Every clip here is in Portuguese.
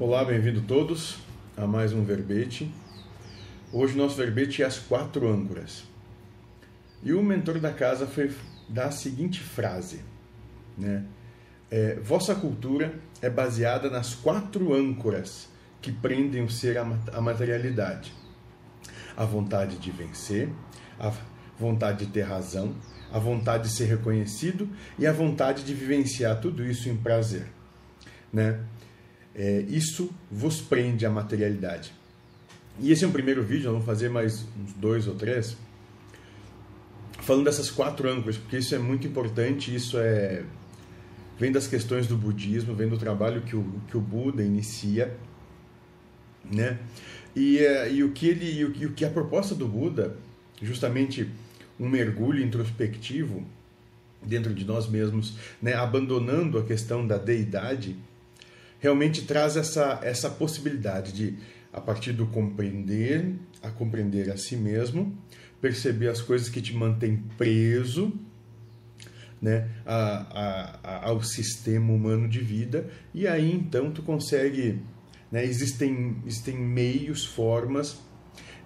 Olá, bem-vindo todos a mais um verbete. Hoje nosso verbete é as quatro âncoras. E o mentor da casa foi da a seguinte frase, né? É, Vossa cultura é baseada nas quatro âncoras que prendem o ser à materialidade: a vontade de vencer, a vontade de ter razão, a vontade de ser reconhecido e a vontade de vivenciar tudo isso em prazer, né? É, isso vos prende à materialidade. E esse é um primeiro vídeo, nós vamos fazer mais uns dois ou três, falando dessas quatro âncoras, porque isso é muito importante, isso é vem das questões do budismo, vem do trabalho que o, que o Buda inicia, né? E, é, e o que ele e o, e o que a proposta do Buda, justamente um mergulho introspectivo dentro de nós mesmos, né, abandonando a questão da deidade, realmente traz essa, essa possibilidade de, a partir do compreender, a compreender a si mesmo, perceber as coisas que te mantêm preso né, a, a, a, ao sistema humano de vida, e aí então tu consegue. Né, existem, existem meios, formas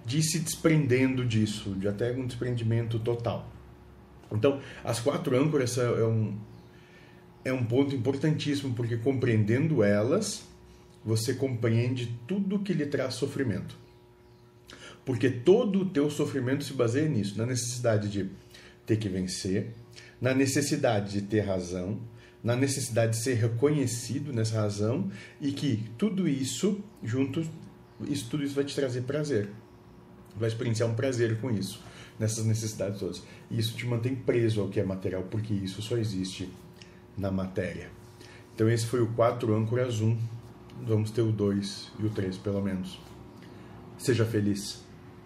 de se desprendendo disso, de até um desprendimento total. Então, as quatro âncoras é um, é um ponto importantíssimo, porque compreendendo elas, você compreende tudo que lhe traz sofrimento. Porque todo o teu sofrimento se baseia nisso, na necessidade de ter que vencer, na necessidade de ter razão, na necessidade de ser reconhecido nessa razão e que tudo isso junto, isso tudo isso vai te trazer prazer. Vai experienciar um prazer com isso, nessas necessidades todas. E isso te mantém preso ao que é material, porque isso só existe na matéria. Então esse foi o 4 âncoras 1. Vamos ter o 2 e o 3 pelo menos. Seja feliz.